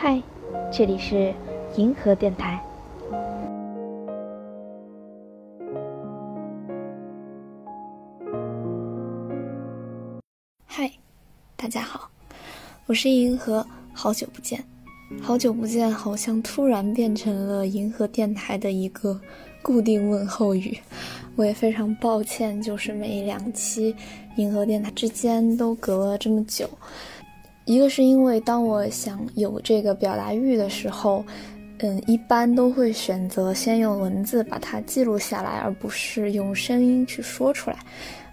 嗨，这里是银河电台。嗨，大家好，我是银河，好久不见，好久不见，好像突然变成了银河电台的一个固定问候语。我也非常抱歉，就是每两期银河电台之间都隔了这么久。一个是因为当我想有这个表达欲的时候，嗯，一般都会选择先用文字把它记录下来，而不是用声音去说出来。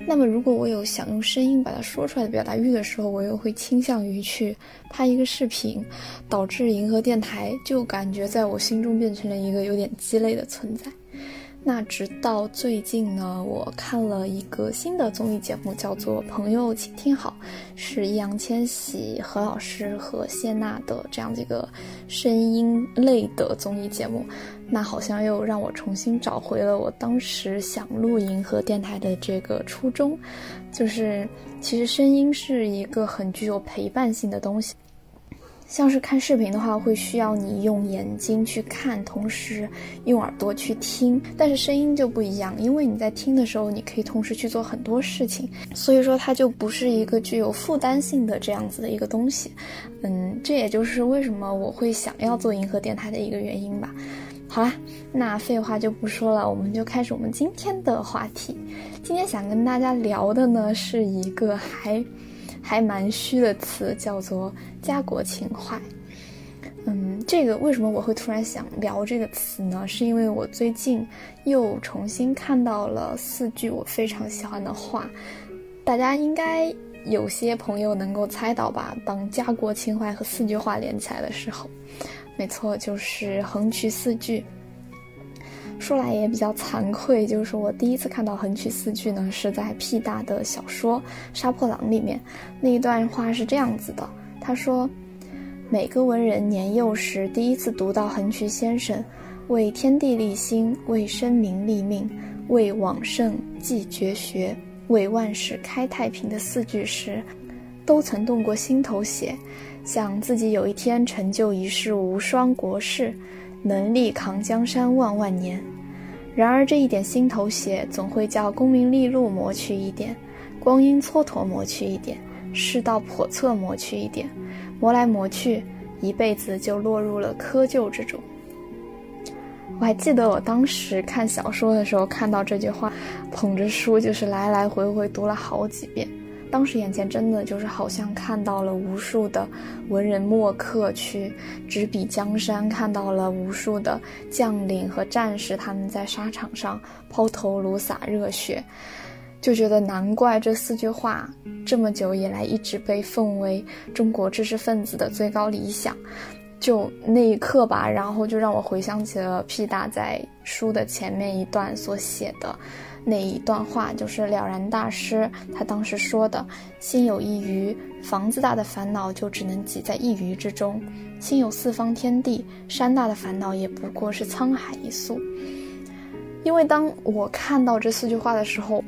那么，如果我有想用声音把它说出来的表达欲的时候，我又会倾向于去拍一个视频，导致银河电台就感觉在我心中变成了一个有点鸡肋的存在。那直到最近呢，我看了一个新的综艺节目，叫做《朋友，请听好》，是易烊千玺、何老师和谢娜的这样的一个声音类的综艺节目。那好像又让我重新找回了我当时想录银河电台的这个初衷，就是其实声音是一个很具有陪伴性的东西。像是看视频的话，会需要你用眼睛去看，同时用耳朵去听。但是声音就不一样，因为你在听的时候，你可以同时去做很多事情，所以说它就不是一个具有负担性的这样子的一个东西。嗯，这也就是为什么我会想要做银河电台的一个原因吧。好啦，那废话就不说了，我们就开始我们今天的话题。今天想跟大家聊的呢，是一个还。还蛮虚的词叫做家国情怀。嗯，这个为什么我会突然想聊这个词呢？是因为我最近又重新看到了四句我非常喜欢的话，大家应该有些朋友能够猜到吧？当家国情怀和四句话连起来的时候，没错，就是横渠四句。说来也比较惭愧，就是我第一次看到横渠四句呢，是在屁大的小说《杀破狼》里面，那一段话是这样子的：他说，每个文人年幼时第一次读到横渠先生为天地立心、为生民立命、为往圣继绝学、为万世开太平的四句时，都曾动过心头血，想自己有一天成就一世无双国士。能力扛江山万万年，然而这一点心头血，总会叫功名利禄磨去一点，光阴蹉跎磨去一点，世道叵测磨去一点，磨来磨去，一辈子就落入了窠臼之中。我还记得我当时看小说的时候，看到这句话，捧着书就是来来回回读了好几遍。当时眼前真的就是好像看到了无数的文人墨客去执笔江山，看到了无数的将领和战士他们在沙场上抛头颅洒热血，就觉得难怪这四句话这么久以来一直被奉为中国知识分子的最高理想。就那一刻吧，然后就让我回想起了屁大在书的前面一段所写的。那一段话就是了然大师他当时说的：“心有一隅，房子大的烦恼就只能挤在一隅之中；心有四方天地，山大的烦恼也不过是沧海一粟。”因为当我看到这四句话的时候，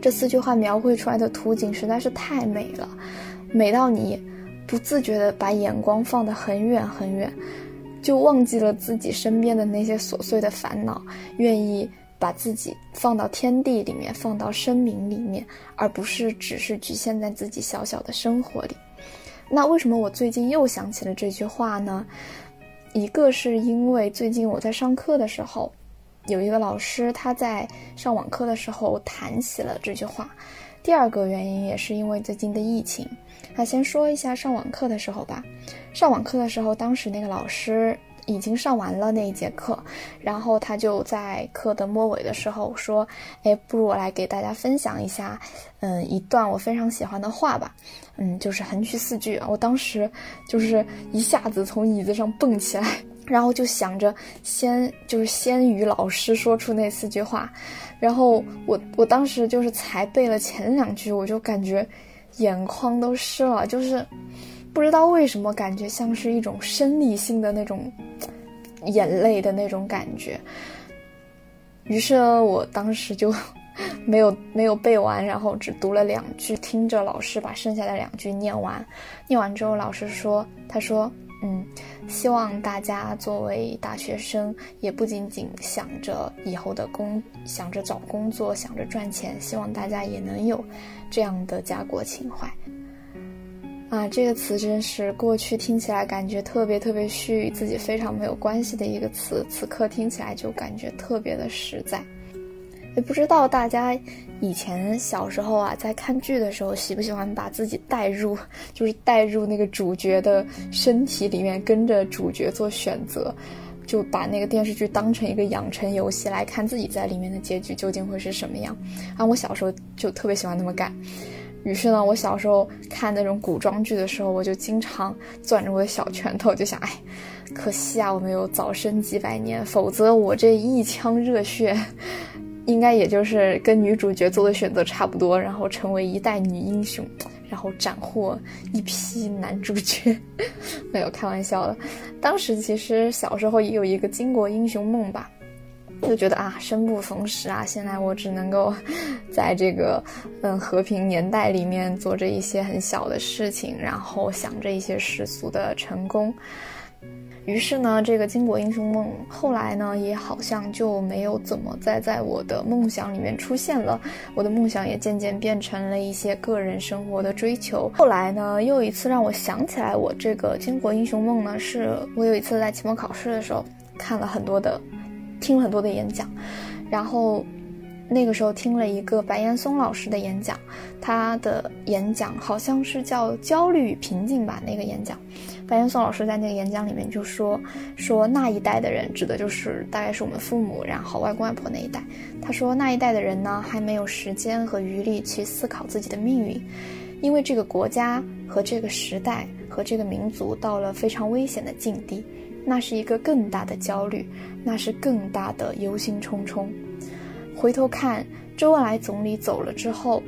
这四句话描绘出来的图景实在是太美了，美到你不自觉地把眼光放得很远很远，就忘记了自己身边的那些琐碎的烦恼，愿意。把自己放到天地里面，放到生命里面，而不是只是局限在自己小小的生活里。那为什么我最近又想起了这句话呢？一个是因为最近我在上课的时候，有一个老师他在上网课的时候谈起了这句话。第二个原因也是因为最近的疫情。那先说一下上网课的时候吧。上网课的时候，当时那个老师。已经上完了那一节课，然后他就在课的末尾的时候说：“哎，不如我来给大家分享一下，嗯，一段我非常喜欢的话吧，嗯，就是横渠四句。”我当时就是一下子从椅子上蹦起来，然后就想着先就是先与老师说出那四句话，然后我我当时就是才背了前两句，我就感觉眼眶都湿了，就是。不知道为什么，感觉像是一种生理性的那种眼泪的那种感觉。于是呢我当时就 没有没有背完，然后只读了两句，听着老师把剩下的两句念完。念完之后，老师说：“他说，嗯，希望大家作为大学生，也不仅仅想着以后的工，想着找工作，想着赚钱，希望大家也能有这样的家国情怀。啊，这个词真是过去听起来感觉特别特别虚，与自己非常没有关系的一个词，此刻听起来就感觉特别的实在。也不知道大家以前小时候啊，在看剧的时候喜不喜欢把自己带入，就是带入那个主角的身体里面，跟着主角做选择，就把那个电视剧当成一个养成游戏来看，自己在里面的结局究竟会是什么样？啊，我小时候就特别喜欢那么干。于是呢，我小时候看那种古装剧的时候，我就经常攥着我的小拳头，就想，哎，可惜啊，我没有早生几百年，否则我这一腔热血。应该也就是跟女主角做的选择差不多，然后成为一代女英雄，然后斩获一批男主角。没有开玩笑的，当时其实小时候也有一个巾帼英雄梦吧，就觉得啊，生不逢时啊，现在我只能够 在这个嗯和平年代里面做着一些很小的事情，然后想着一些世俗的成功。于是呢，这个巾帼英雄梦后来呢，也好像就没有怎么再在我的梦想里面出现了。我的梦想也渐渐变成了一些个人生活的追求。后来呢，又一次让我想起来我这个巾帼英雄梦呢，是我有一次在期末考试的时候看了很多的，听了很多的演讲，然后。那个时候听了一个白岩松老师的演讲，他的演讲好像是叫《焦虑与平静》吧。那个演讲，白岩松老师在那个演讲里面就说说那一代的人，指的就是大概是我们父母，然后外公外婆那一代。他说那一代的人呢，还没有时间和余力去思考自己的命运，因为这个国家和这个时代和这个民族到了非常危险的境地，那是一个更大的焦虑，那是更大的忧心忡忡。回头看，周恩来总理走了之后。